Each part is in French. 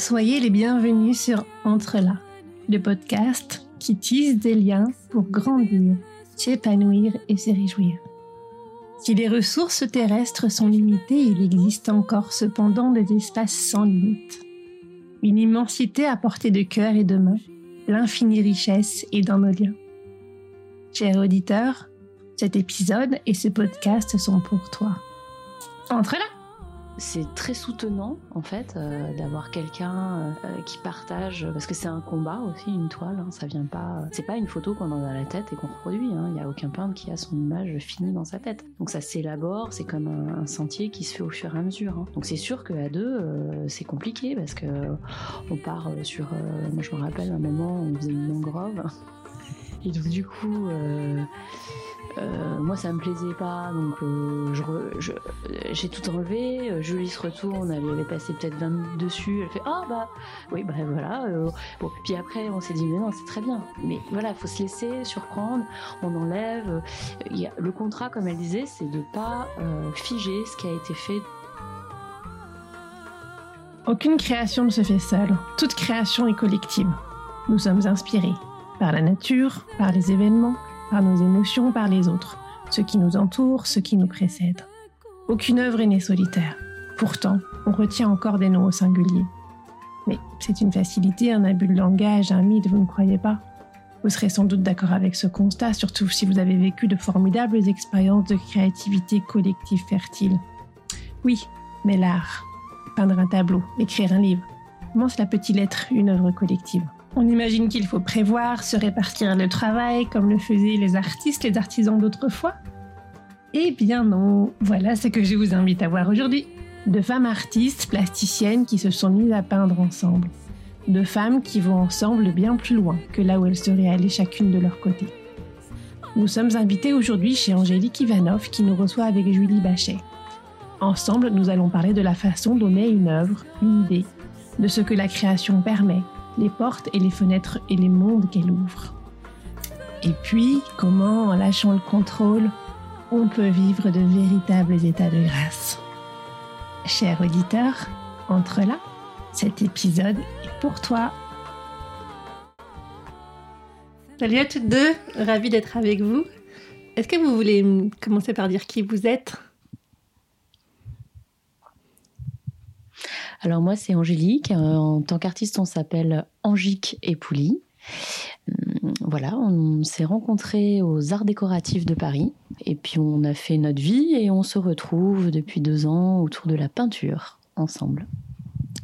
Soyez les bienvenus sur Entre là, le podcast qui tisse des liens pour grandir, s'épanouir et se réjouir. Si les ressources terrestres sont limitées, il existe encore cependant des espaces sans limite. Une immensité à portée de cœur et de main, l'infinie richesse est dans nos liens. Chers auditeurs, cet épisode et ce podcast sont pour toi. Entre là c'est très soutenant en fait euh, d'avoir quelqu'un euh, qui partage parce que c'est un combat aussi une toile hein, ça vient pas c'est pas une photo qu'on a dans la tête et qu'on reproduit hein. il n'y a aucun peintre qui a son image finie dans sa tête donc ça s'élabore c'est comme un, sentier qui se fait au fur et à mesure hein. donc c'est sûr qu'à deux euh, c'est compliqué parce que on part sur moi je me rappelle un moment on faisait une mangrove et donc du coup euh, moi, ça me plaisait pas, donc euh, j'ai tout enlevé. Euh, Julie se retourne, elle avait passé peut-être 20 minutes dessus. Elle fait Ah, bah, oui, bref, voilà. bon, puis après, on s'est dit Mais non, c'est très bien. Mais voilà, faut se laisser surprendre. On enlève. Y a, le contrat, comme elle disait, c'est de pas figer ce qui a été fait. Aucune création ne se fait seule. Toute création est collective. Nous sommes inspirés par la nature, par les événements par nos émotions, par les autres, ceux qui nous entourent, ceux qui nous précèdent. Aucune œuvre est née solitaire. Pourtant, on retient encore des noms au singulier. Mais c'est une facilité, un abus de langage, un mythe, vous ne croyez pas? Vous serez sans doute d'accord avec ce constat, surtout si vous avez vécu de formidables expériences de créativité collective fertile. Oui, mais l'art, peindre un tableau, écrire un livre, comment cela peut-il être une œuvre collective on imagine qu'il faut prévoir, se répartir le travail comme le faisaient les artistes, les artisans d'autrefois. Eh bien non, voilà ce que je vous invite à voir aujourd'hui. De femmes artistes, plasticiennes qui se sont mises à peindre ensemble. De femmes qui vont ensemble bien plus loin que là où elles seraient allées chacune de leur côté. Nous sommes invités aujourd'hui chez Angélique Ivanov qui nous reçoit avec Julie Bachet. Ensemble, nous allons parler de la façon dont une œuvre, une idée, de ce que la création permet, les portes et les fenêtres et les mondes qu'elle ouvre. Et puis, comment, en lâchant le contrôle, on peut vivre de véritables états de grâce. Cher auditeur, entre là, cet épisode est pour toi. Salut à toutes deux, ravie d'être avec vous. Est-ce que vous voulez commencer par dire qui vous êtes? Alors moi, c'est Angélique. Euh, en tant qu'artiste, on s'appelle Angique et Pouli. Hum, voilà, on s'est rencontrés aux Arts décoratifs de Paris et puis on a fait notre vie et on se retrouve depuis deux ans autour de la peinture ensemble.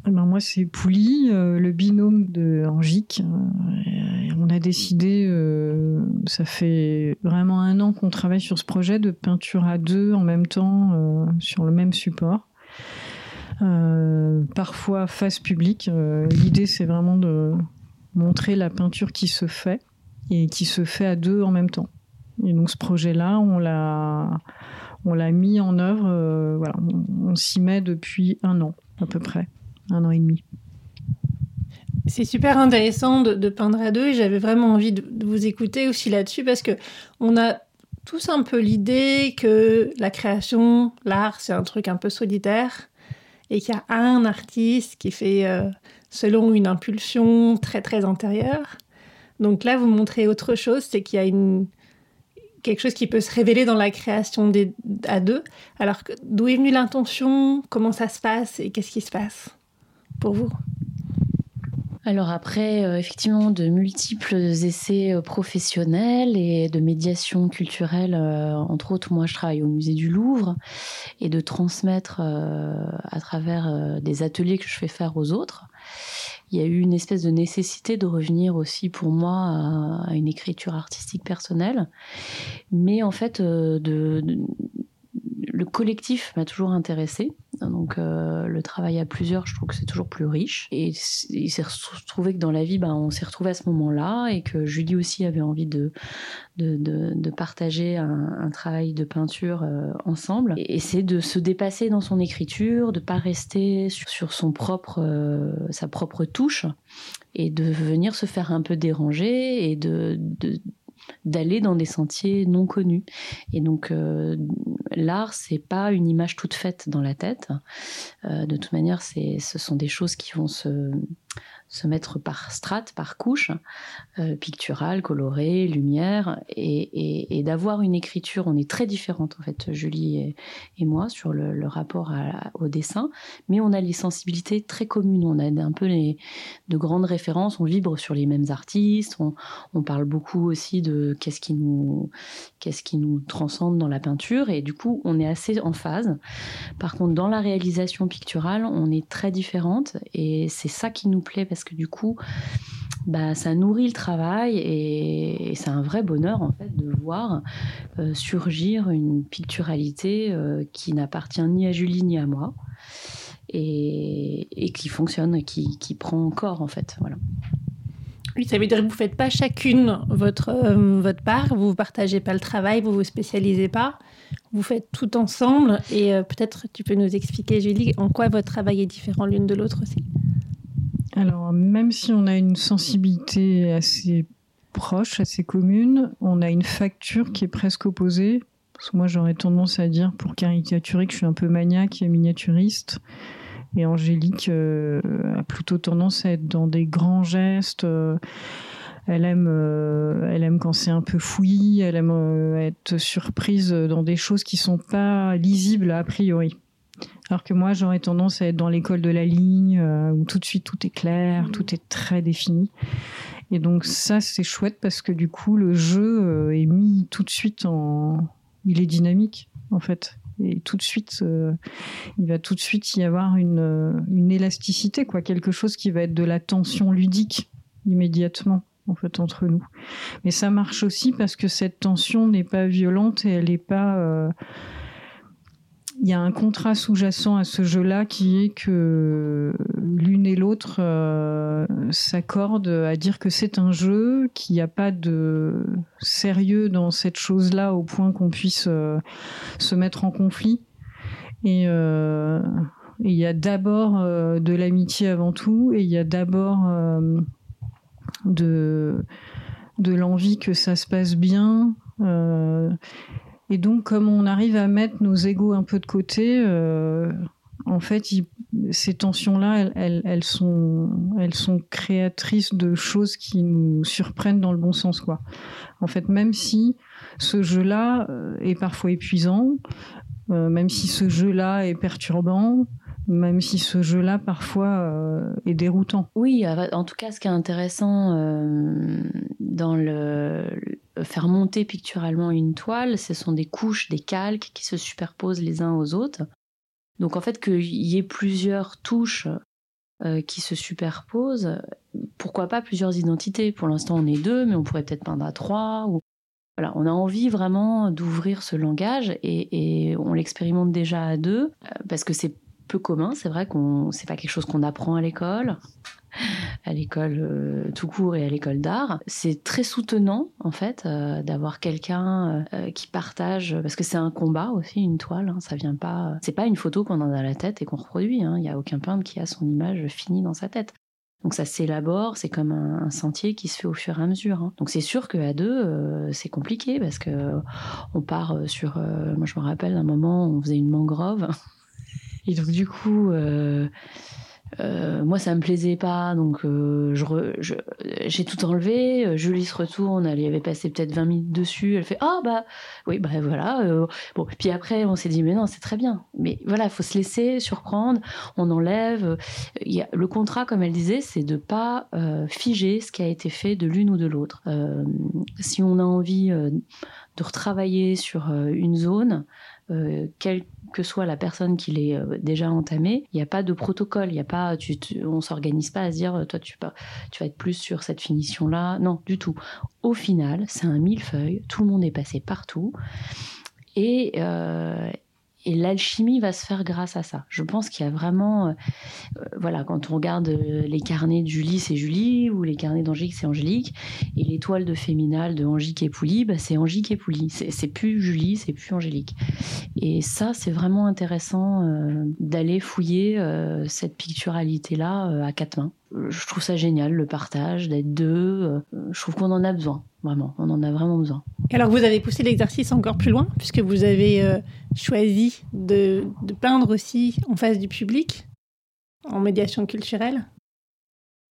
Eh ben moi, c'est Pouli, euh, le binôme de Angique. Euh, on a décidé, ça fait vraiment un an qu'on travaille sur ce projet de peinture à deux en même temps sur le même support. Euh, parfois face publique. Euh, l'idée, c'est vraiment de montrer la peinture qui se fait et qui se fait à deux en même temps. Et donc ce projet-là, on l'a, mis en œuvre. Euh, voilà, on, s'y met depuis un an à peu près, un an et demi. C'est super intéressant de, peindre à deux et j'avais vraiment envie de, de vous écouter aussi là-dessus parce que on a tous un peu l'idée que la création, l'art, c'est un truc un peu solitaire et qu'il y a un artiste qui fait euh, selon une impulsion très très antérieure. Donc là, vous montrez autre chose, c'est qu'il y a une quelque chose qui peut se révéler dans la création des, à deux. Alors, d'où est venue l'intention? Comment ça se passe? Et qu'est-ce qui se passe pour vous? Alors après, euh, effectivement, de multiples essais euh, professionnels et de médiation culturelle, euh, entre autres, moi je travaille au musée du Louvre, et de transmettre à travers des ateliers que je fais faire aux autres. Il y a eu une espèce de nécessité de revenir aussi pour moi à, une écriture artistique personnelle, mais en fait de le collectif m'a toujours intéressé. Donc euh, le travail à plusieurs, je trouve que c'est toujours plus riche. Et il s'est retrouvé que dans la vie, ben, on s'est retrouvé à ce moment-là et que Julie aussi avait envie de, de, partager un, travail de peinture euh, ensemble. Et, c'est de se dépasser dans son écriture, de pas rester sur, son propre, euh, sa propre touche et de venir se faire un peu déranger et de d'aller dans des sentiers non connus. Et donc, l'art, c'est pas une image toute faite dans la tête. de toute manière, c'est, ce sont des choses qui vont se se mettre par strates, par couches, euh, picturales, colorées, lumière, et, d'avoir une écriture. On est très différentes en fait, Julie et, moi, sur le, rapport au dessin, mais on a les sensibilités très communes. On a un peu de grandes références. On vibre sur les mêmes artistes. On, parle beaucoup aussi de qu'est-ce qui nous qu'est-ce qui nous transcende dans la peinture, et du coup, on est assez en phase. Par contre, dans la réalisation picturale, on est très différentes, et c'est ça qui nous plaît parce que du coup, bah, ça nourrit le travail et, c'est un vrai bonheur en fait de voir euh, surgir une picturalité euh, qui n'appartient ni à Julie ni à moi et, qui fonctionne, qui, qui prend corps en fait. Voilà. Oui, ça veut dire que vous ne faites pas chacune votre, euh, votre part, vous ne partagez pas le travail, vous ne vous spécialisez pas, vous faites tout ensemble. Et peut-être tu peux nous expliquer, Julie, en quoi votre travail est différent l'une de l'autre aussi? Alors, même si on a une sensibilité assez proche, assez commune, on a une facture qui est presque opposée. Parce que moi, j'aurais tendance à dire, pour caricaturer, que je suis un peu maniaque et miniaturiste. Et Angélique euh, a plutôt tendance à être dans des grands gestes. Euh, elle aime, euh, elle aime quand c'est un peu fouillis. Elle aime être surprise dans des choses qui sont pas lisibles a priori. Alors que moi, j'aurais tendance à être dans l'école de la ligne, euh, où tout de suite tout est clair, mmh. tout est très défini. Et donc ça, c'est chouette parce que du coup, le jeu euh, est mis tout de suite en... Il est dynamique, en fait. Et tout de suite, euh, il va tout de suite y avoir une, une élasticité, quoi. Quelque chose qui va être de la tension ludique immédiatement en fait entre nous. Mais ça marche aussi parce que cette tension n'est pas violente et elle n'est pas il y a un contrat sous-jacent à ce jeu-là qui est que l'une et l'autre euh, s'accordent à dire que c'est un jeu, qu'il n'y a pas de sérieux dans cette chose-là au point qu'on puisse euh, se mettre en conflit. Et euh, il y a d'abord de l'amitié avant tout, et il y a d'abord de, de l'envie que ça se passe bien. Et donc, comme on arrive à mettre nos égaux un peu de côté, euh, en fait, ces tensions-là, elles, sont, elles sont créatrices de choses qui nous surprennent dans le bon sens, quoi. En fait, même si ce jeu-là euh, est parfois épuisant, euh, même si ce jeu-là est perturbant, même si ce jeu-là parfois est déroutant. Oui, en tout cas, ce qui est intéressant dans le, faire monter picturalement une toile, ce sont des couches, des calques qui se superposent les uns aux autres. Donc en fait qu'il y ait plusieurs touches euh, qui se superposent, pourquoi pas plusieurs identités? Pour l'instant on est deux, mais on pourrait peut-être peindre à trois. Voilà, on a envie vraiment d'ouvrir ce langage et, on l'expérimente déjà à deux euh, parce que c'est peu commun. C'est vrai qu'on c'est pas quelque chose qu'on apprend à l'école à l'école euh, tout court et à l'école d'art. C'est très soutenant en fait euh, d'avoir quelqu'un euh, qui partage parce que c'est un combat aussi une toile. Hein, ça vient pas. C'est pas une photo qu'on a dans la tête et qu'on reproduit. Hein. Il n'y a aucun peintre qui a son image finie dans sa tête. Donc ça s'élabore, c'est comme un, sentier qui se fait au fur et à mesure. Hein. Donc c'est sûr qu'à deux, c'est compliqué parce que on part sur. moi je me rappelle un moment, on faisait une mangrove. Et donc du coup, euh, moi, ça me plaisait pas, donc euh, j'ai tout enlevé. Euh, Julie se retourne, elle y avait passé peut-être 20 minutes dessus. Elle fait ah bah oui bah voilà. bon, puis après on s'est dit mais non c'est très bien. Mais voilà, faut se laisser surprendre. On enlève. Le contrat, comme elle disait, c'est de pas figer ce qui a été fait de l'une ou de l'autre. si on a envie de retravailler sur une zone, quel que soit la personne qui l'ait euh, déjà entamé, il n'y a pas de protocole, il y a pas, on s'organise pas à se dire, euh, toi tu, tu vas être plus sur cette finition-là. Non, du tout. Au final, c'est un millefeuille, tout le monde est passé partout. Et, euh, et l'alchimie va se faire grâce à ça. Je pense qu'il y a vraiment, euh, euh, voilà, quand on regarde euh, les carnets de Julie, c'est Julie, ou les carnets d'Angélique, c'est Angélique, et l'étoile de Féminal de Angélique et Pouli, bah, c'est Angélique et Pouli. C'est plus Julie, c'est plus Angélique. Et ça, c'est vraiment intéressant d'aller fouiller cette picturalité-là à quatre mains. je trouve ça génial, le partage, d'être deux. Je trouve qu'on en a besoin, vraiment. On en a vraiment besoin. Alors, vous avez poussé l'exercice encore plus loin, puisque vous avez choisi de, de peindre aussi en face du public, en médiation culturelle.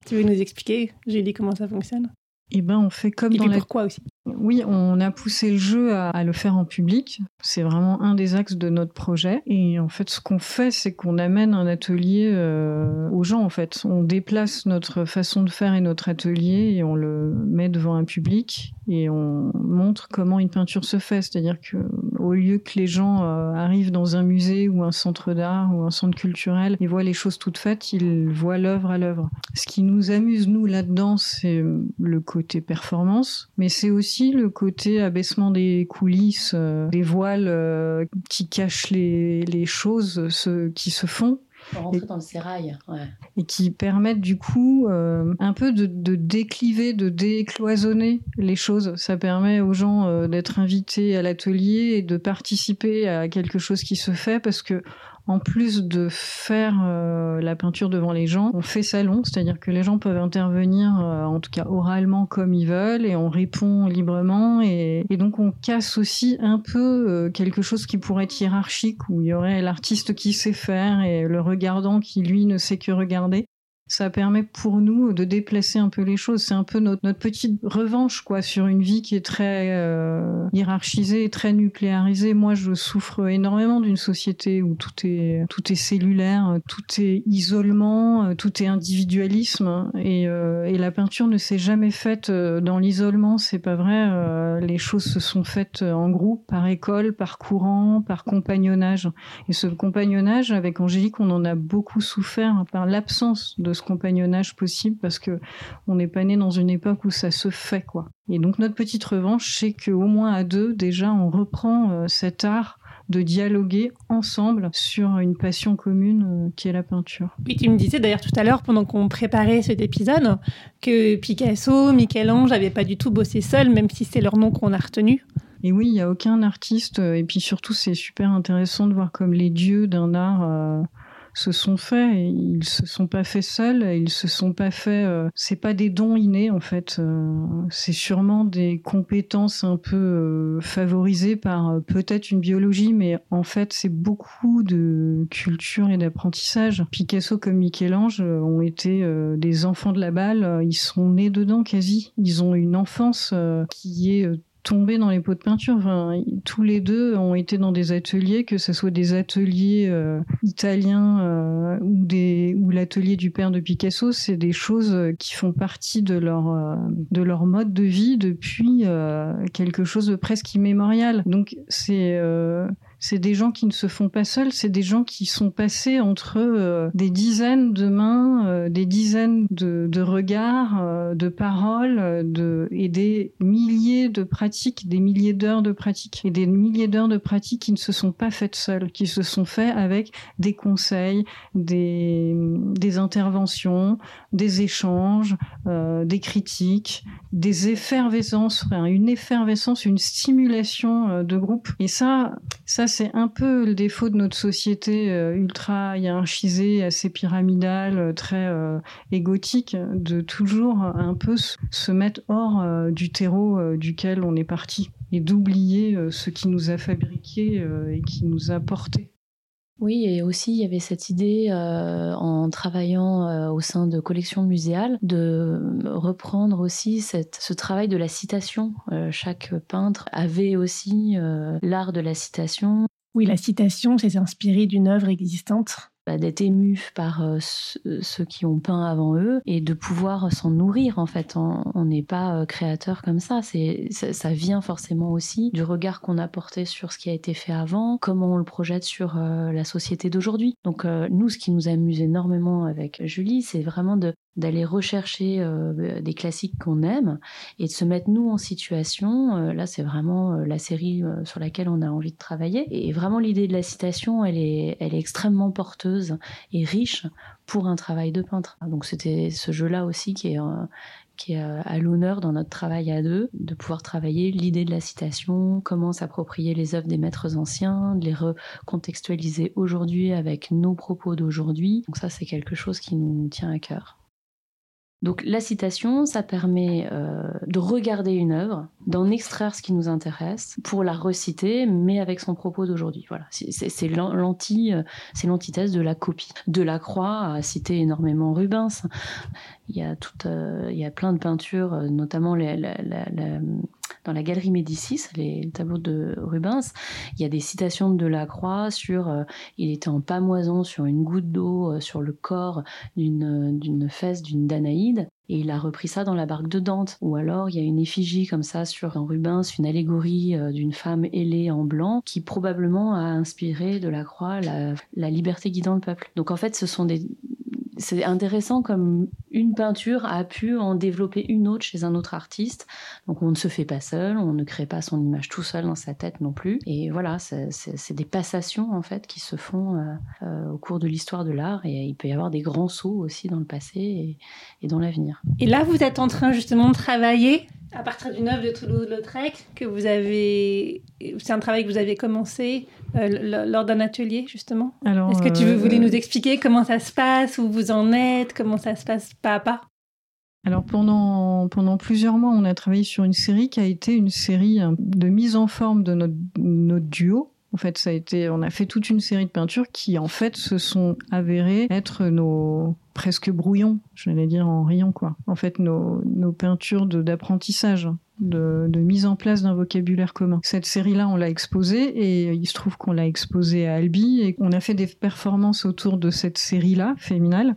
Tu veux nous expliquer, Julie, comment ça fonctionne? Eh ben, on fait comme Et dans la... pourquoi aussi Oui, on a poussé le jeu à, le faire en public. C'est vraiment un des axes de notre projet. Et en fait, ce qu'on fait, c'est qu'on amène un atelier euh, aux gens. En fait, on déplace notre façon de faire et notre atelier et on le met devant un public et on montre comment une peinture se fait. C'est-à-dire que au lieu que les gens euh, arrivent dans un musée ou un centre d'art ou un centre culturel et voient les choses toutes faites, ils voient l'œuvre à l'œuvre. Ce qui nous amuse nous là-dedans, c'est le côté performance, mais c'est aussi le côté abaissement des coulisses, euh, des voiles euh, qui cachent les, les choses ce, qui se font rentrer et, dans le sérail. Ouais. Et qui permettent du coup euh, un peu de, de, décliver, de décloisonner les choses. Ça permet aux gens euh, d'être invités à l'atelier et de participer à quelque chose qui se fait parce que en plus de faire euh, la peinture devant les gens, on fait salon, c'est-à-dire que les gens peuvent intervenir, euh, en tout cas oralement comme ils veulent, et on répond librement, et, donc on casse aussi un peu euh, quelque chose qui pourrait être hiérarchique, où il y aurait l'artiste qui sait faire et le regardant qui lui ne sait que regarder ça permet pour nous de déplacer un peu les choses. C'est un peu notre, petite revanche quoi sur une vie qui est très euh, hiérarchisée, très nucléarisée. Moi, je souffre énormément d'une société où tout est tout est cellulaire, tout est isolement, tout est individualisme. Et, euh, et la peinture ne s'est jamais faite euh, dans l'isolement. C'est pas vrai. Les choses se sont faites en groupe, par école, par courant, par compagnonnage. Et ce compagnonnage, avec Angélique, on en a beaucoup souffert par l'absence de ce compagnonnage possible parce que on n'est pas né dans une époque où ça se fait quoi. Et donc notre petite revanche, c'est qu'au moins à deux, déjà, on reprend euh, cet art de dialoguer ensemble sur une passion commune euh, qui est la peinture. Oui, tu me disais d'ailleurs tout à l'heure, pendant qu'on préparait cet épisode, que Picasso, Michel-Ange n'avaient pas du tout bossé seuls, même si c'est leur nom qu'on a retenu. Et oui, il n'y a aucun artiste, euh, et puis surtout c'est super intéressant de voir comme les dieux d'un art se sont faits. Ils se sont pas faits seuls. Ils se sont pas faits. Euh, c'est pas des dons innés en fait. Euh, c'est sûrement des compétences un peu euh, favorisées par peut-être une biologie, mais en fait c'est beaucoup de culture et d'apprentissage. Picasso comme Michel-Ange ont été des enfants de la balle. Ils sont nés dedans quasi. Ils ont une enfance qui est tombés dans les pots de peinture. Enfin, tous les deux ont été dans des ateliers, que ce soit des ateliers euh, italiens euh, ou ou l'atelier du père de Picasso, c'est des choses qui font partie de leur euh, de leur mode de vie depuis quelque chose de presque immémorial. Donc c'est c'est des gens qui ne se font pas seuls, c'est des gens qui sont passés entre euh, des dizaines de mains, euh, des dizaines de, regards, euh, de paroles, et des milliers de pratiques, des milliers d'heures de pratiques, et des milliers d'heures de pratiques qui ne se sont pas faites seuls, qui se sont faits avec des conseils, des, des interventions, des échanges, des critiques, des effervescences, une effervescence, une stimulation de groupe. Et ça, ça c'est un peu le défaut de notre société euh, ultra hiérarchisée, assez pyramidale, euh, très euh, égotique, de toujours un peu se mettre hors du terreau duquel on est parti et d'oublier ce qui nous a fabriqué et qui nous a porté. Oui, et aussi il y avait cette idée en travaillant au sein de collections muséales de reprendre aussi ce travail de la citation. chaque peintre avait aussi l'art de la citation. Oui, la citation, c'est inspiré d'une œuvre existante bah, d'être ému par euh, ceux qui ont peint avant eux et de pouvoir s'en nourrir en fait. On n'est pas euh, créateur comme ça. C'est ça, vient forcément aussi du regard qu'on a porté sur ce qui a été fait avant, comment on le projette sur euh, la société d'aujourd'hui. Donc nous, ce qui nous amuse énormément avec Julie, c'est vraiment de d'aller rechercher euh, des classiques qu'on aime et de se mettre nous en situation. Euh, là, c'est vraiment euh, la série sur laquelle on a envie de travailler. Et vraiment, l'idée de la citation, elle est, elle est extrêmement porteuse et riche pour un travail de peintre. Donc, c'était ce jeu-là aussi qui est, qui est à l'honneur dans notre travail à deux, de pouvoir travailler l'idée de la citation, comment s'approprier les œuvres des maîtres anciens, de les recontextualiser aujourd'hui avec nos propos d'aujourd'hui. Donc ça, c'est quelque chose qui nous tient à cœur. Donc la citation, ça permet euh, de regarder une œuvre, d'en extraire ce qui nous intéresse pour la reciter, mais avec son propos d'aujourd'hui. Voilà, c'est euh, l'antithèse de la copie. Delacroix a cité énormément Rubens. Il y a euh, il y a plein de peintures, notamment la, dans la galerie Médicis, les tableaux de Rubens, il y a des citations de Delacroix sur euh, il était en pamoison sur une goutte d'eau euh, sur le corps d'une d'une fesse d'une Danaïde. Et il a repris ça dans la barque de Dante. Ou alors, il y a une effigie comme ça sur un Rubens, une allégorie euh, d'une femme ailée en blanc, qui probablement a inspiré Delacroix la, la liberté guidant le peuple. Donc en fait, ce sont des, c'est intéressant comme une peinture a pu en développer une autre chez un autre artiste. Donc on ne se fait pas seul, on ne crée pas son image tout seul dans sa tête non plus. Et voilà, c'est des passations en fait qui se font euh, euh, au cours de l'histoire de l'art. Et il peut y avoir des grands sauts aussi dans le passé et, et dans l'avenir. Et là, vous êtes en train justement de travailler à partir d'une œuvre de Toulouse-Lautrec que vous avez. C'est un travail que vous avez commencé euh, lors d'un atelier, justement? Est-ce que tu veux, voulais nous expliquer comment ça se passe, où vous en êtes, comment ça se passe pas à pas? Alors pendant, pendant plusieurs mois, on a travaillé sur une série qui a été une série de mise en forme de notre, notre duo, en fait, ça a été, on a fait toute une série de peintures qui, en fait, se sont avérées être nos presque brouillons, j'allais dire en riant quoi. En fait, nos, peintures d'apprentissage. De, mise en place d'un vocabulaire commun. Cette série-là, on l'a exposée et il se trouve qu'on l'a exposée à Albi et qu'on a fait des performances autour de cette série-là, féminale,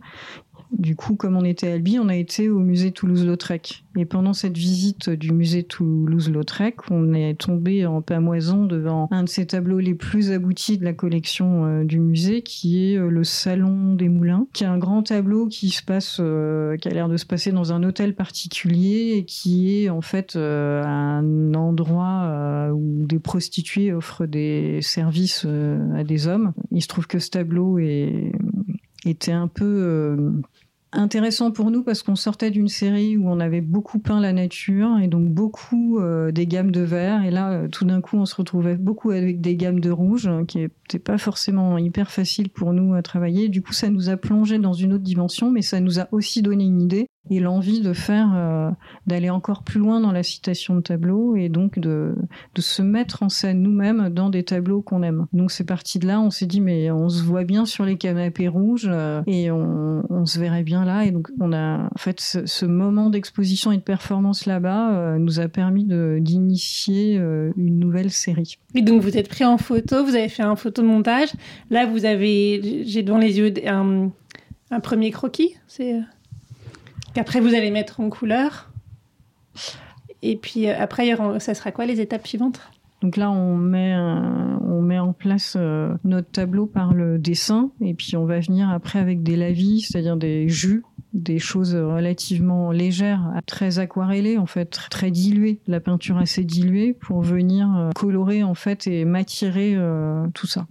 du coup, comme on était à Albi, on a été au musée Toulouse-Lautrec. Et pendant cette visite du musée Toulouse-Lautrec, on est tombé en pamoison devant un de ces tableaux les plus aboutis de la collection euh, du musée, qui est euh, le Salon des Moulins, qui est un grand tableau qui se passe, euh, qui a l'air de se passer dans un hôtel particulier et qui est en fait un endroit où des prostituées offrent des services à des hommes. Il se trouve que ce tableau est était un peu intéressant pour nous parce qu'on sortait d'une série où on avait beaucoup peint la nature et donc beaucoup euh, des gammes de vert. Et là euh, tout d'un coup on se retrouvait beaucoup avec des gammes de rouge hein, qui n'était pas forcément hyper facile pour nous à travailler. Du coup ça nous a plongé dans une autre dimension mais ça nous a aussi donné une idée et l'envie de faire euh, d'aller encore plus loin dans la citation de tableaux et donc de, de se mettre en scène nous-mêmes dans des tableaux qu'on aime. Donc c'est parti de là, on s'est dit mais on se voit bien sur les canapés rouges euh, et on, on, se verrait bien là et donc on a en fait ce, moment d'exposition et de performance là-bas euh, nous a permis d'initier une nouvelle série. Et donc vous êtes pris en photo, vous avez fait un photomontage. Là vous avez, j'ai devant les yeux un, un premier croquis, c'est Qu'après, vous allez mettre en couleur. Et puis euh, après, ça sera quoi les étapes suivantes? Donc là, on met, on met en place euh, notre tableau par le dessin, et puis on va venir après avec des lavis, c'est-à-dire des jus, des choses relativement légères, très aquarellées en fait, très diluées, la peinture assez diluée, pour venir euh, colorer en fait et matirer tout ça.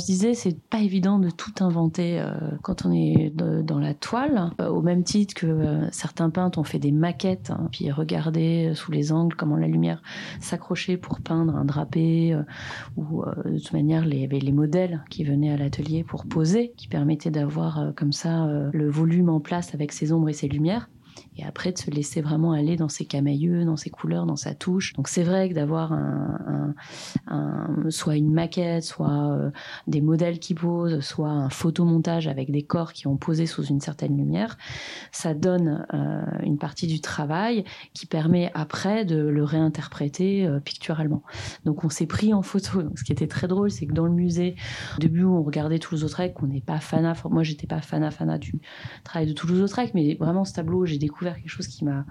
On se disait, c'est pas évident de tout inventer euh, quand on est dans la toile, euh, au même titre que euh, certains peintres ont fait des maquettes, hein, puis regarder sous les angles comment la lumière s'accrochait pour peindre un drapé, ou de toute manière, il les modèles qui venaient à l'atelier pour poser, qui permettaient d'avoir comme ça le volume en place avec ses ombres et ses lumières et après de se laisser vraiment aller dans ses camailleux, dans ses couleurs, dans sa touche. Donc c'est vrai que d'avoir un, soit une maquette, soit euh, des modèles qui posent, soit un photomontage avec des corps qui ont posé sous une certaine lumière, ça donne euh, une partie du travail qui permet après de le réinterpréter euh, picturalement. Donc on s'est pris en photo. Ce qui était très drôle, c'est que dans le musée, au début on regardait Toulouse-Lautrec, on n'est pas fanat, moi j'étais pas fanat fanat du travail de Toulouse-Lautrec, mais vraiment ce tableau, j'ai découvert quelque chose qui m'a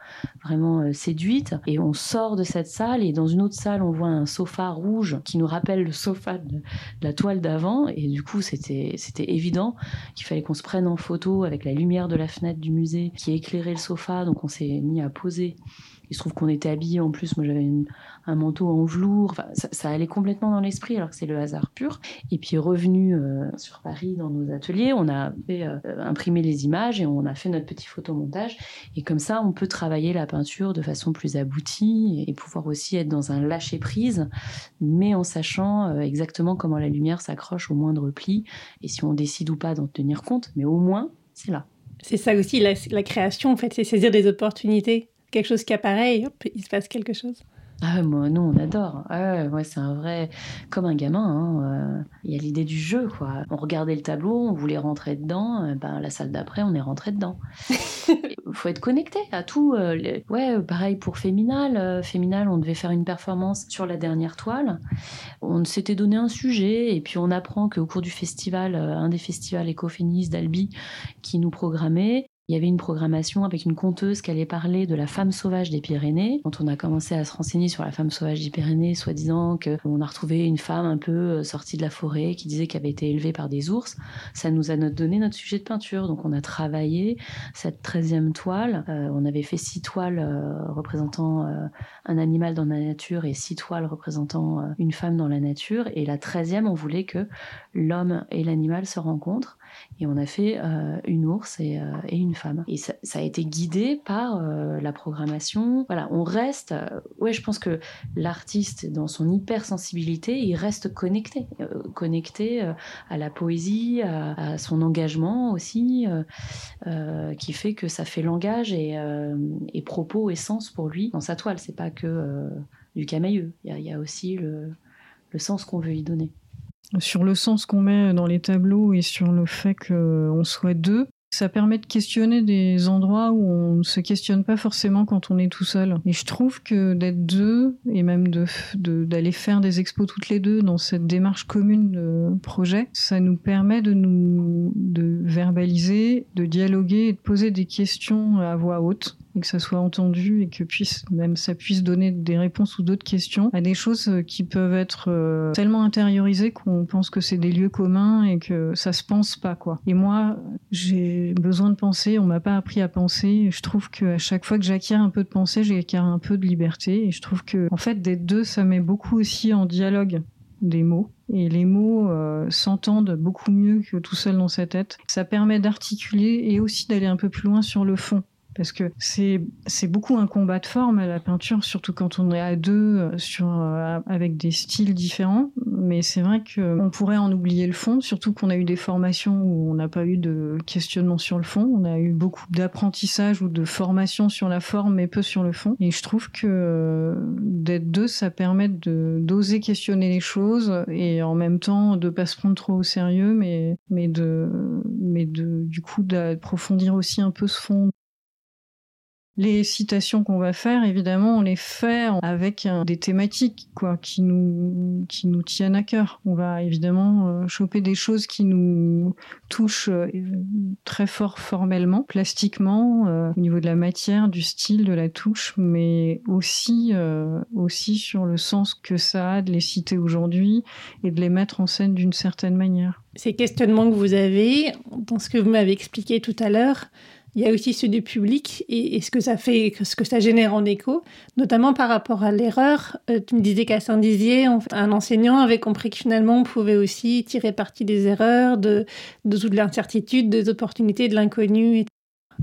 vraiment euh, séduite. Et on sort de cette salle et dans une autre salle, on voit un sofa rouge qui nous rappelle le sofa de, la toile d'avant. Et du coup, c'était c'était évident qu'il fallait qu'on se prenne en photo avec la lumière de la fenêtre du musée qui éclairait le sofa. Donc on s'est mis à poser il se trouve qu'on était habillés en plus. Moi, j'avais un manteau en velours. Ça, allait complètement dans l'esprit, alors que c'est le hasard pur. Et puis, revenu euh, sur Paris dans nos ateliers, on a euh, imprimé les images et on a fait notre petit photomontage. Et comme ça, on peut travailler la peinture de façon plus aboutie et pouvoir aussi être dans un lâcher prise, mais en sachant euh, exactement comment la lumière s'accroche au moindre pli et si on décide ou pas d'en tenir compte. Mais au moins, c'est là. C'est ça aussi, la, la création, en fait, c'est saisir des opportunités. Quelque chose qui apparaît, hop, il se passe quelque chose. Ah, moi, nous, on adore. Ah, ouais, c'est un vrai. Comme un gamin. hein, euh, Il y a l'idée du jeu, quoi. On regardait le tableau, on voulait rentrer dedans. euh, ben, la salle d'après, on est rentré dedans. Il faut être connecté à tout. euh, Ouais, pareil pour Féminal. Féminal, on devait faire une performance sur la dernière toile. On s'était donné un sujet, et puis on apprend qu'au cours du festival, un des festivals écoféministes d'Albi qui nous programmait, il y avait une programmation avec une conteuse qui allait parler de la femme sauvage des Pyrénées. Quand on a commencé à se renseigner sur la femme sauvage des Pyrénées, soi-disant qu'on a retrouvé une femme un peu euh, sortie de la forêt qui disait qu'elle avait été élevée par des ours, ça nous a donné notre sujet de peinture. Donc on a travaillé cette 13e toile. Euh, on avait fait six toiles euh, représentant un animal dans la nature et six toiles représentant une femme dans la nature. Et la 13e, on voulait que l'homme et l'animal se rencontrent. Et on a fait euh, une ours et, euh, et une femme. Et ça, a été guidé par euh, la programmation. Voilà, on reste. ouais, je pense que l'artiste, dans son hypersensibilité, il reste connecté, connecté à la poésie, à, son engagement aussi, qui fait que ça fait langage et, propos et sens pour lui dans sa toile. C'est pas que du camailleux. Il y a, il y a aussi le, le sens qu'on veut y donner. Sur le sens qu'on met dans les tableaux et sur le fait qu'on soit deux. Ça permet de questionner des endroits où on ne se questionne pas forcément quand on est tout seul. Et je trouve que d'être deux, et même d'aller faire des expos toutes les deux dans cette démarche commune de projet, ça nous permet de nous de verbaliser, de dialoguer et de poser des questions à voix haute que ça soit entendu et que puisse même ça puisse donner des réponses ou d'autres questions à des choses euh, qui peuvent être euh, tellement intériorisées qu'on pense que c'est des lieux communs et que ça se pense pas quoi. Et moi, j'ai besoin de penser, on m'a pas appris à penser, je trouve que à chaque fois que j'acquiers un peu de pensée, j'acquiers un peu de liberté et je trouve que en fait d'être deux, ça met beaucoup aussi en dialogue des mots et les mots euh, s'entendent beaucoup mieux que tout seul dans sa tête. Ça permet d'articuler et aussi d'aller un peu plus loin sur le fond parce que c'est c'est beaucoup un combat de forme la peinture surtout quand on est à deux euh, sur euh, avec des styles différents. Mais c'est vrai que on pourrait en oublier le fond surtout qu'on a eu des formations où on n'a pas eu de questionnement sur le fond. On a eu beaucoup d'apprentissage ou de formation sur la forme mais peu sur le fond. Et je trouve que euh, d'être deux ça permet de d'oser questionner les choses et en même temps de pas se prendre trop au sérieux mais mais de mais de du coup d'approfondir aussi un peu ce fond les citations qu'on va faire, évidemment, on les fait avec euh, des thématiques quoi, qui nous qui nous tiennent à cœur. On va évidemment euh, choper des choses qui nous touchent euh, très fort formellement, plastiquement, au niveau de la matière, du style, de la touche, mais aussi aussi sur le sens que ça a de les citer aujourd'hui et de les mettre en scène d'une certaine manière. Ces questionnements que vous avez, dans ce que vous m'avez expliqué tout à l'heure, il y a aussi ceux du public et, ce que ça fait, ce que ça génère en écho, notamment par rapport à l'erreur. Euh, tu me disais qu'à Saint-Dizier, un enseignant avait compris que finalement on pouvait aussi tirer parti des erreurs, de, de l'incertitude, des opportunités, de l'inconnu.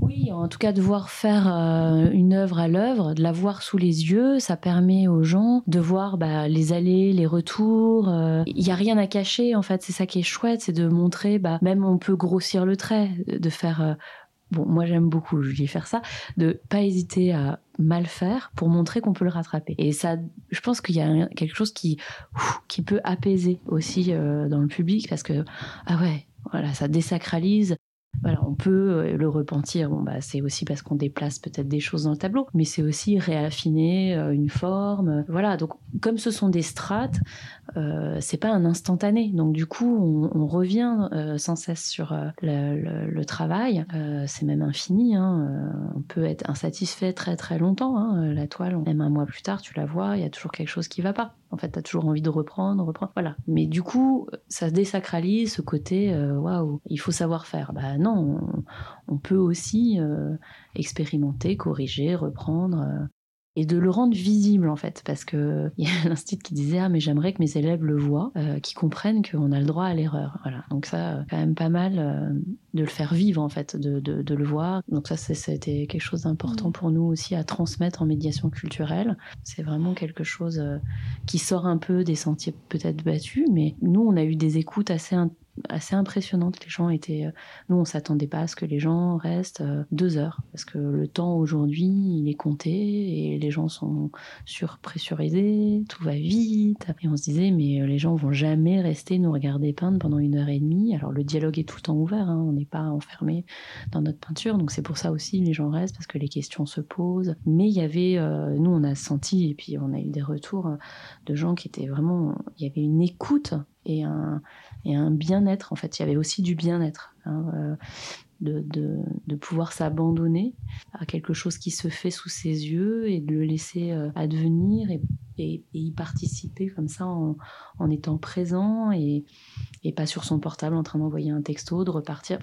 Oui, en tout cas, de voir faire euh, une œuvre à l'œuvre, de la voir sous les yeux, ça permet aux gens de voir bah, les allées, les retours. euh, Il n'y a rien à cacher, en fait. C'est ça qui est chouette, c'est de montrer, bah, même on peut grossir le trait, de faire. Bon, moi j'aime beaucoup, je faire ça, de pas hésiter à mal faire pour montrer qu'on peut le rattraper. Et ça, je pense qu'il y a quelque chose qui, qui peut apaiser aussi euh, dans le public parce que, ah ouais, voilà, ça désacralise. Voilà, on peut euh, le repentir. Bon, bah, c'est aussi parce qu'on déplace peut-être des choses dans le tableau, mais c'est aussi réaffiner euh, une forme. Voilà, donc comme ce sont des strates, euh, c'est pas un instantané. Donc du coup, on, revient euh, sans cesse sur euh, le, travail. Euh, c'est même infini. hein. Euh, on peut être insatisfait très très longtemps. hein. La toile, même un mois plus tard, tu la vois, il y a toujours quelque chose qui va pas. En fait, tu toujours envie de reprendre, reprendre. Voilà. Mais du coup, ça désacralise ce côté euh, waouh, il faut savoir faire. Bah non, on, peut aussi euh, expérimenter, corriger, reprendre. Et de le rendre visible en fait parce que il y a l'institut qui disait ah mais j'aimerais que mes élèves le voient euh, qu'ils comprennent qu'on a le droit à l'erreur. Voilà. Donc ça euh, quand même pas mal euh, de le faire vivre en fait de, de, de le voir. Donc ça c'était quelque chose d'important pour nous aussi à transmettre en médiation culturelle. C'est vraiment quelque chose euh, qui sort un peu des sentiers peut-être battus mais nous on a eu des écoutes assez assez impressionnante. Les gens étaient, euh, nous on s'attendait pas à ce que les gens restent euh, deux heures parce que le temps aujourd'hui il est compté et les gens sont surpressurisés, tout va vite et on se disait mais les gens vont jamais rester nous regarder peindre pendant une heure et demie. Alors le dialogue est tout le temps ouvert, hein. on n'est pas enfermé dans notre peinture donc c'est pour ça aussi les gens restent parce que les questions se posent. Mais il y avait, nous on a senti et puis on a eu des retours de gens qui étaient vraiment, il y avait une écoute et un, bien-être. En fait, il y avait aussi du bien-être. Hein, de, de, pouvoir s'abandonner à quelque chose qui se fait sous ses yeux et de le laisser euh, advenir et, et, y participer comme ça en, en étant présent et, et, pas sur son portable en train d'envoyer un texto, de repartir.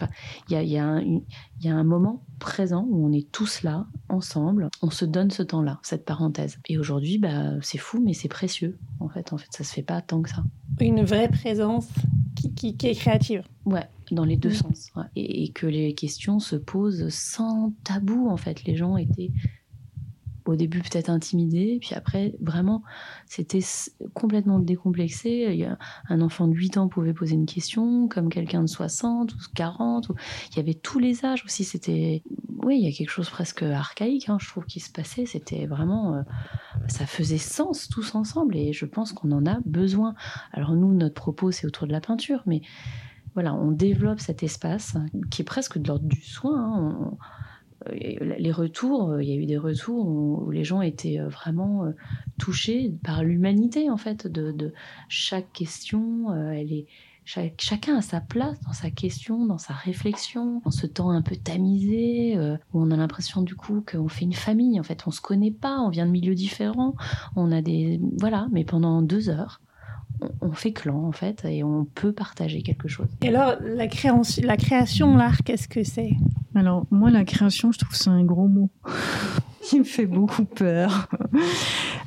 Il y, a, y, a y, a, un moment présent où on est tous là, ensemble, on se donne ce temps-là, cette parenthèse. Et aujourd'hui, bah, c'est fou, mais c'est précieux. En fait, en fait, ça se fait pas tant que ça. Une vraie présence qui, est créative. Ouais, dans les deux mm. sens. Et, que les questions se posent sans tabou, en fait. Les gens étaient au début peut-être intimidés, puis après, vraiment, c'était complètement décomplexé. Il y a un enfant de 8 ans pouvait poser une question, comme quelqu'un de 60 ou 40. Il y avait tous les âges aussi. C'était, oui, il y a quelque chose presque archaïque, hein, je trouve, qui se passait. C'était vraiment, euh, ça faisait sens tous ensemble, et je pense qu'on en a besoin. Alors nous, notre propos, c'est autour de la peinture, mais voilà, on développe cet espace qui est presque de l'ordre du soin. Hein. Euh, les retours, euh, il y a eu des retours où, les gens étaient vraiment touchés par l'humanité en fait de, chaque question. Elle est chacun a sa place dans sa question, dans sa réflexion, dans ce temps un peu tamisé, euh, où on a l'impression du coup qu'on fait une famille. En fait, on se connaît pas, on vient de milieux différents, on a des voilà, mais pendant deux heures, on, fait clan en fait et on peut partager quelque chose. Et alors, la création, la création, l'art, qu'est-ce que c'est? Alors moi, la création, je trouve c'est un gros mot. qui me fait beaucoup peur,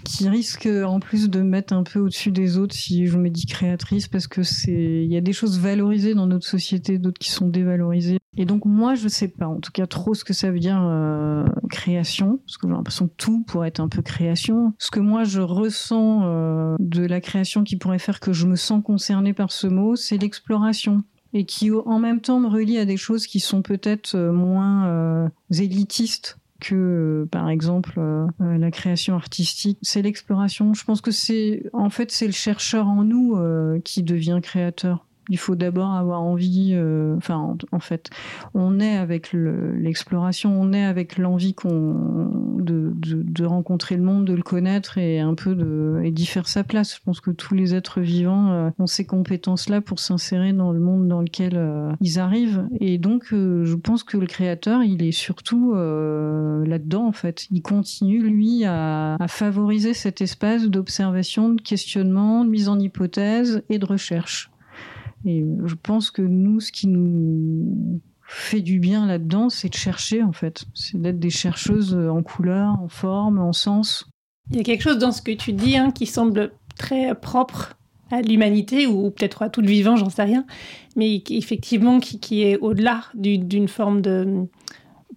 qui risque en plus de mettre un peu au-dessus des autres si je me dis créatrice, parce que c'est, il y a des choses valorisées dans notre société, d'autres qui sont dévalorisées. Et donc moi, je sais pas, en tout cas trop ce que ça veut dire euh, création, parce que j'ai l'impression que tout pourrait être un peu création. Ce que moi je ressens euh, de la création qui pourrait faire que je me sens concernée par ce mot, c'est l'exploration et qui en même temps me relie à des choses qui sont peut-être euh, moins élitistes que euh, par exemple euh, euh, la création artistique, c'est l'exploration. Je pense que c'est en fait c'est le chercheur en nous qui devient créateur. Il faut d'abord avoir envie, euh, enfin, en, fait, on est avec l'exploration, on est avec l'envie qu'on de, de, rencontrer le monde, de le connaître et un peu de et d'y faire sa place. Je pense que tous les êtres vivants euh, ont ces compétences-là pour s'insérer dans le monde dans lequel euh, ils arrivent. Et donc, je pense que le créateur, il est surtout là-dedans, en fait. Il continue, lui, à, à favoriser cet espace d'observation, de questionnement, de mise en hypothèse et de recherche. Et je pense que nous, ce qui nous fait du bien là-dedans, c'est de chercher en fait. C'est d'être des chercheuses en couleur, en forme, en sens. Il y a quelque chose dans ce que tu dis hein, qui semble très propre à l'humanité ou peut-être à tout le vivant, j'en sais rien, mais effectivement qui, est au-delà d'une forme de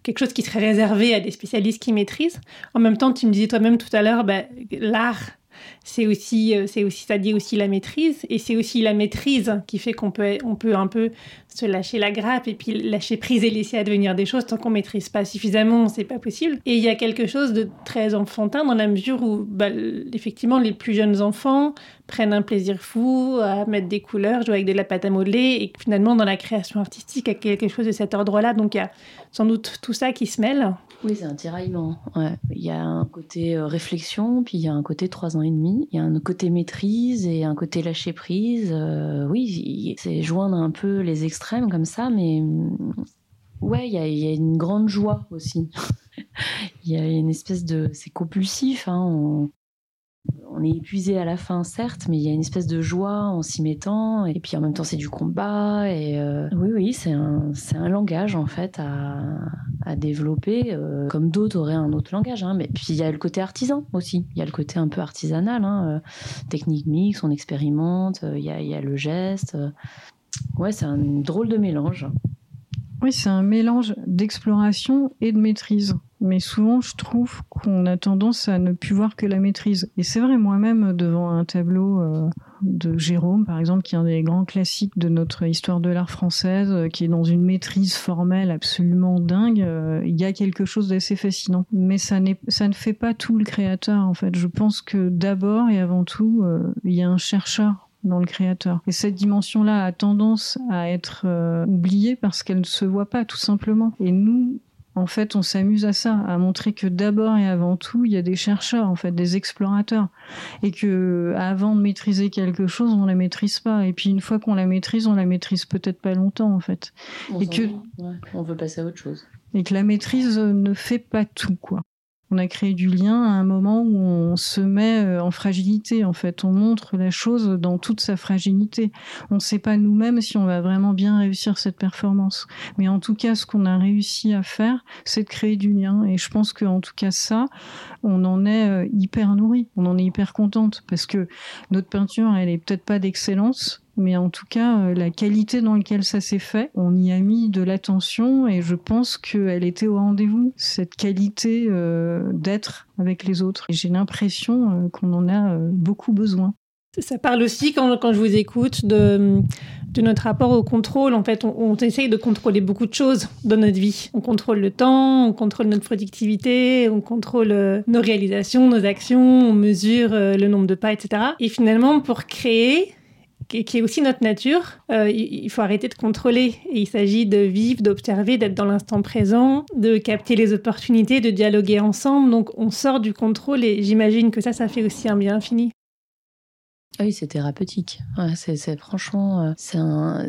quelque chose qui serait réservé à des spécialistes qui maîtrisent. En même temps, tu me disais toi-même tout à l'heure, bah, l'art c'est aussi, euh, c'est aussi, ça dit aussi la maîtrise, et c'est aussi la maîtrise qui fait qu'on peut, on peut un peu se lâcher la grappe et puis lâcher prise et laisser advenir des choses tant qu'on maîtrise pas suffisamment, c'est pas possible. Et il y a quelque chose de très enfantin dans la mesure où, bah, effectivement, les plus jeunes enfants prennent un plaisir fou à mettre des couleurs, jouer avec de la pâte à modeler, et finalement, dans la création artistique, il y a quelque chose de cet ordre-là. Donc, il y a sans doute tout ça qui se mêle. Oui, c'est un tiraillement. Il y a un côté euh, réflexion, puis il y a un côté trois ans et demi. Il y a un côté maîtrise et un côté lâcher prise. Euh, oui, c'est joindre un peu les extrêmes comme ça, mais mm, ouais, il y a, une grande joie aussi. il y a une espèce de, c'est compulsif. Hein, on est épuisé à la fin, certes, mais il y a une espèce de joie en s'y mettant. Et puis en même temps, c'est du combat. Et euh, oui, oui, c'est un, c'est un langage en fait à, à développer, euh, comme d'autres auraient un autre langage. Hein. Mais puis il y a le côté artisan aussi. Il y a le côté un peu artisanal. Hein. Euh, technique mix, on expérimente. Il y y a le geste. Ouais, c'est un drôle de mélange. Oui, c'est un mélange d'exploration et de maîtrise. mais souvent je trouve qu'on a tendance à ne plus voir que la maîtrise. Et c'est vrai, moi-même, devant un tableau euh, de Jérôme, par exemple, qui est un des grands classiques de notre histoire de l'art française, euh, qui est dans une maîtrise formelle absolument dingue, euh, il y a quelque chose d'assez fascinant. Mais ça, ça ne fait pas tout le créateur, en fait. Je pense que d'abord et avant tout, il y a un chercheur dans le créateur. Et cette dimension-là a tendance à être oubliée parce qu'elle ne se voit pas, tout simplement. Et nous, en fait, on s'amuse à ça, à montrer que d'abord et avant tout, il y a des chercheurs, en fait, des explorateurs, et que avant de maîtriser quelque chose, on la maîtrise pas. Et puis une fois qu'on la maîtrise, on la maîtrise peut-être pas longtemps, en fait. et que on veut passer à autre chose. Et que la maîtrise ne fait pas tout, quoi on a créé du lien à un moment où on se met euh, en fragilité, en fait. On montre la chose dans toute sa fragilité. On ne sait pas nous-mêmes si on va vraiment bien réussir cette performance. Mais en tout cas, ce qu'on a réussi à faire, c'est de créer du lien. Et je pense qu'en tout cas, ça, on en est euh, hyper nourri. On en est hyper contente parce que notre peinture, elle est peut-être pas d'excellence, mais en tout cas, euh, la qualité dans laquelle ça s'est fait, on y a mis de l'attention et je pense qu'elle était au rendez-vous, cette qualité euh, d'être avec les autres. J'ai l'impression euh, qu'on en a beaucoup besoin. Ça parle aussi, quand, quand je vous écoute, de, de, notre rapport au contrôle. En fait, on, essaye de contrôler beaucoup de choses dans notre vie. On contrôle le temps, on contrôle notre productivité, on contrôle nos réalisations, nos actions, on mesure le nombre de pas, etc. Et finalement, pour créer, qui est aussi notre nature, euh, il faut arrêter de contrôler. Il s'agit de vivre, d'observer, d'être dans l'instant présent, de capter les opportunités, de dialoguer ensemble. Donc on sort du contrôle et j'imagine que ça, ça fait aussi un bien infini. Ah oui, c'est thérapeutique. c'est franchement, euh, c'est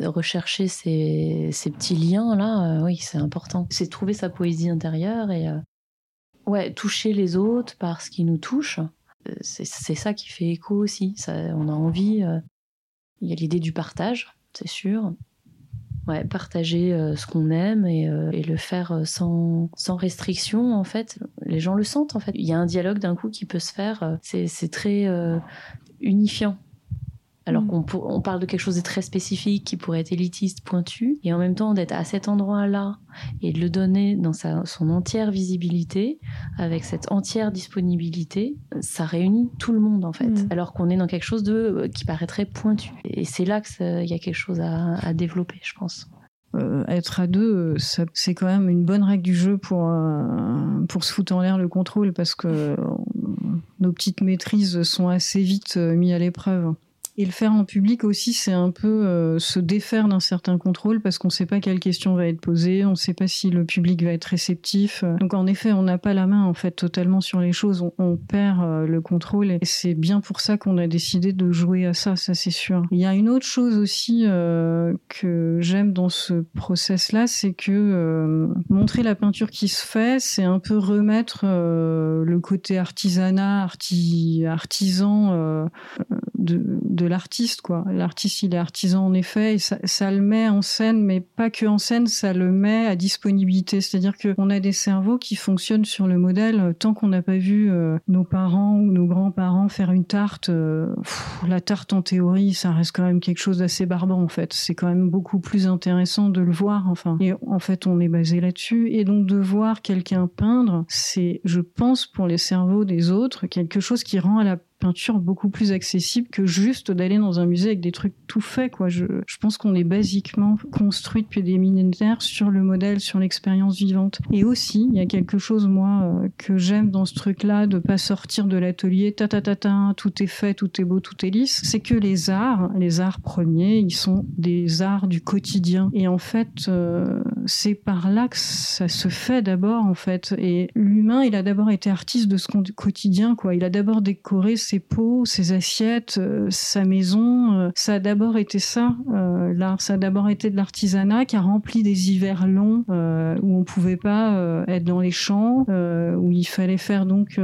rechercher ces, petits liens là. Euh, oui, c'est important. C'est trouver sa poésie intérieure et ouais, toucher les autres par ce qui nous touche. C'est ça qui fait écho aussi. On a envie il y a l'idée du partage, c'est sûr. Ouais, partager euh, ce qu'on aime et, euh, le faire euh, sans, sans restriction, en fait. Les gens le sentent, en fait. Il y a un dialogue d'un coup qui peut se faire. C'est très unifiant. Alors mm. qu'on on parle de quelque chose de très spécifique qui pourrait être élitiste, pointu, et en même temps d'être à cet endroit-là et de le donner dans sa, son entière visibilité, avec cette entière disponibilité, ça réunit tout le monde en fait. Mm. Alors qu'on est dans quelque chose de euh, qui paraîtrait pointu. Et c'est là qu'il y a quelque chose à, développer, je pense. Euh, être à deux, c'est quand même une bonne règle du jeu pour, euh, pour se foutre en l'air le contrôle parce que nos petites maîtrises sont assez vite mises à l'épreuve. Et le faire en public aussi, c'est un peu euh, se défaire d'un certain contrôle parce qu'on ne sait pas quelle question va être posée, on ne sait pas si le public va être réceptif. Donc en effet, on n'a pas la main en fait totalement sur les choses, on, perd euh, le contrôle et c'est bien pour ça qu'on a décidé de jouer à ça, ça c'est sûr. Il y a une autre chose aussi euh, que j'aime dans ce process-là, c'est que montrer la peinture qui se fait, c'est un peu remettre le côté artisanat, artisan de, l'artiste, quoi. L'artiste, il est artisan en effet, et ça, le met en scène, mais pas que en scène, ça le met à disponibilité. C'est-à-dire qu'on a des cerveaux qui fonctionnent sur le modèle euh, tant qu'on n'a pas vu euh, nos parents ou nos grands-parents faire une tarte. Euh, la tarte, en théorie, ça reste quand même quelque chose d'assez barbant, en fait. C'est quand même beaucoup plus intéressant de le voir, enfin. Et en fait, on est basé là-dessus. Et donc, de voir quelqu'un peindre, c'est, je pense, pour les cerveaux des autres, quelque chose qui rend à la peinture beaucoup plus accessible que juste d'aller dans un musée avec des trucs tout faits. Quoi. Je, je pense qu'on est basiquement construit depuis des millénaires sur le modèle, sur l'expérience vivante. Et aussi, il y a quelque chose, moi, euh, que j'aime dans ce truc-là, de pas sortir de l'atelier, ta ta ta, tout est fait, tout est beau, tout est lisse. C'est que les arts, les arts premiers, ils sont des arts du quotidien. Et en fait, euh, c'est par là que ça se fait d'abord, en fait. Et l'humain, il a d'abord été artiste de ce quotidien, quoi. Il a d'abord décoré ses pots, ses assiettes, euh, sa maison. Euh, ça a d'abord été ça. Euh, l'art, ça a d'abord été de l'artisanat qui a rempli des hivers longs où on pouvait pas être dans les champs, où il fallait faire donc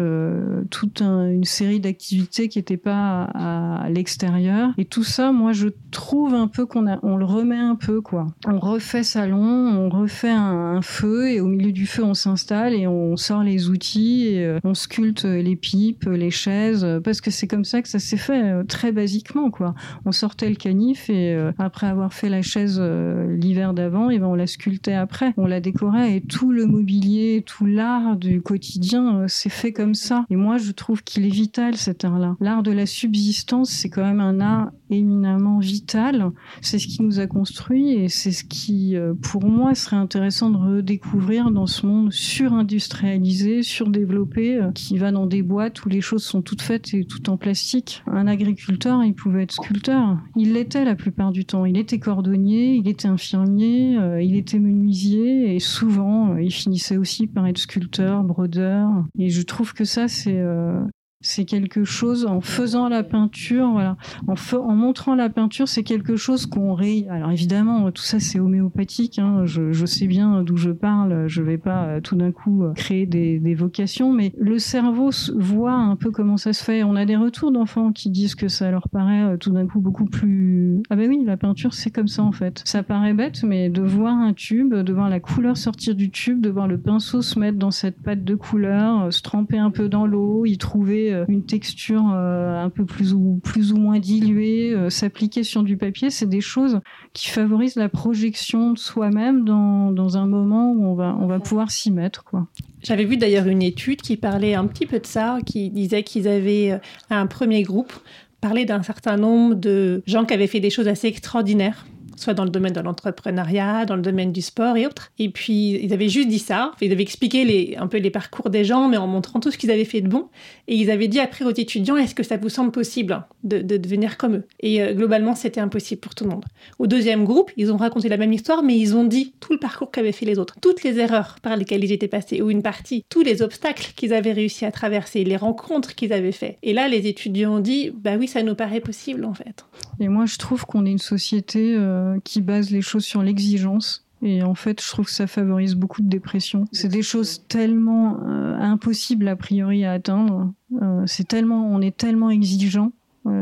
toute une série d'activités qui n'étaient pas à, l'extérieur. Et tout ça, moi, je trouve un peu qu'on a, on le remet un peu quoi. On refait salon, on refait un, feu et au milieu du feu, on s'installe et on sort les outils et on sculpte les pipes, les chaises, que c'est comme ça que ça s'est fait euh, très basiquement quoi. On sortait le canif et euh, après avoir fait la chaise l'hiver d'avant, et ben on la sculptait après, on la décorait et tout le mobilier, tout l'art du quotidien s'est fait comme ça. Et moi je trouve qu'il est vital cet art-là. L'art de la subsistance, c'est quand même un art éminemment vital. C'est ce qui nous a construit et c'est ce qui, pour moi, serait intéressant de redécouvrir dans ce monde surindustrialisé, surdéveloppé, qui va dans des boîtes où les choses sont toutes faites et tout en plastique. Un agriculteur, il pouvait être sculpteur. Il l'était la plupart du temps. Il était cordonnier, il était infirmier, euh, il était menuisier et souvent euh, il finissait aussi par être sculpteur, brodeur. Et je trouve que ça, c'est euh, c'est quelque chose en faisant la peinture, voilà, en, montrant la peinture, c'est quelque chose qu'on ré. Alors évidemment, tout ça c'est homéopathique. Hein, je, sais bien d'où je parle. Je vais pas euh, tout d'un coup euh, créer des, des, vocations, mais le cerveau voit un peu comment ça se fait. On a des retours d'enfants qui disent que ça leur paraît euh, tout d'un coup beaucoup plus. Ah ben oui, la peinture c'est comme ça en fait. Ça paraît bête, mais de voir un tube, de voir la couleur sortir du tube, de voir le pinceau se mettre dans cette pâte de couleur, se tremper un peu dans l'eau, y trouver euh, une texture euh, un peu plus ou, plus ou moins diluée, euh, s'appliquer sur du papier, c'est des choses qui favorisent la projection de soi-même dans, dans, un moment où on va, on va pouvoir s'y mettre. Quoi. J'avais vu d'ailleurs une étude qui parlait un petit peu de ça, qui disait qu'ils avaient un premier groupe parlé d'un certain nombre de gens qui avaient fait des choses assez extraordinaires soit dans le domaine de l'entrepreneuriat, dans le domaine du sport et autres. Et puis, ils avaient juste dit ça. Ils avaient expliqué un peu les parcours des gens, mais en montrant tout ce qu'ils avaient fait de bon. Et ils avaient dit après aux étudiants, est-ce que ça vous semble possible de, de devenir comme eux? Et euh, globalement, c'était impossible pour tout le monde. Au deuxième groupe, ils ont raconté la même histoire, mais ils ont dit tout le parcours qu'avaient fait les autres, toutes les erreurs par lesquelles ils étaient passés, ou une partie, tous les obstacles qu'ils avaient réussi à traverser, les rencontres qu'ils avaient fait. Et là, les étudiants ont dit, bah oui, ça nous paraît possible en fait. Et moi, je trouve qu'on est une société euh, qui base les choses sur l'exigence. Et en fait, je trouve que ça favorise beaucoup de dépression. C'est des choses tellement euh, impossibles a priori à atteindre. Euh, c'est tellement, on est tellement exigeant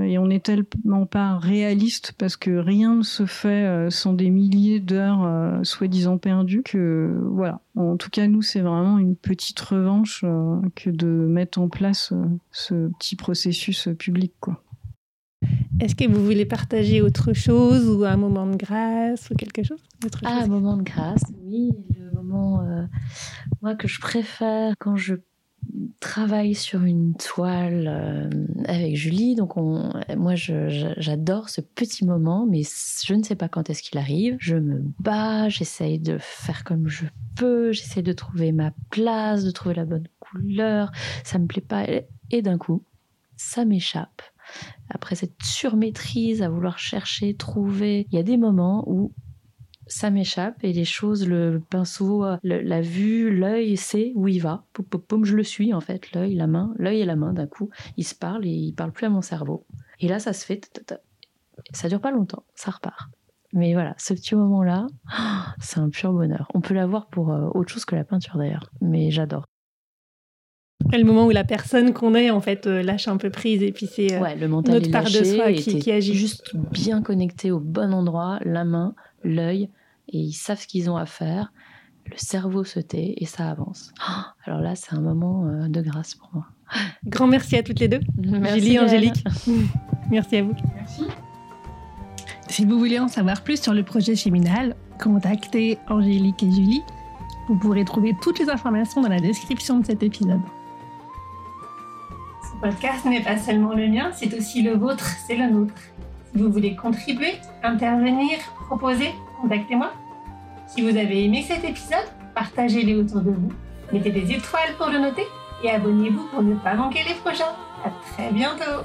et on n'est tellement pas réaliste parce que rien ne se fait sans des milliers d'heures soi-disant perdues que voilà. En tout cas, nous, c'est vraiment une petite revanche que de mettre en place ce petit processus public, quoi. Est-ce que vous voulez partager autre chose ou un moment de grâce ou quelque chose Ah, un moment de grâce, oui. Le moment euh, moi, que je préfère quand je travaille sur une toile euh, avec Julie. Donc, on, moi, j'adore ce petit moment, mais je ne sais pas quand est-ce qu'il arrive. Je me bats, j'essaye de faire comme je peux, j'essaye de trouver ma place, de trouver la bonne couleur. Ça me plaît pas. Et d'un coup, ça m'échappe après cette surmaîtrise à vouloir chercher, trouver, il y a des moments où ça m'échappe et les choses, le pinceau, la vue, l'œil sait où il va. Poum, je le suis en fait, l'œil, la main, l'œil et la main d'un coup, ils se parlent et ils parlent plus à mon cerveau. Et là, ça se fait, ça dure pas longtemps, ça repart. Mais voilà, ce petit moment-là, c'est un pur bonheur. On peut l'avoir pour euh, autre chose que la peinture d'ailleurs, mais j'adore. Le moment où la personne qu'on est, en fait, euh, lâche un peu prise et puis c'est euh, le mental notre part de soi qui, agit. Juste bien connecté au bon endroit, la main, l'œil, et ils savent ce qu'ils ont à faire. Le cerveau se tait et ça avance. alors là, c'est un moment euh, de grâce pour moi. Grand merci à toutes les deux. Merci Julie, Angélique. merci à vous. Merci. Si vous voulez en savoir plus sur le projet Cheminal, contactez Angélique et Julie. Vous pourrez trouver toutes les informations dans la description de cet épisode podcast n'est pas seulement le mien, c'est aussi le vôtre, c'est le nôtre. Si vous voulez contribuer, intervenir, proposer, contactez-moi. Si vous avez aimé cet épisode, partagez-le autour de vous, mettez des étoiles pour le noter et abonnez-vous pour ne pas manquer les prochains. À très bientôt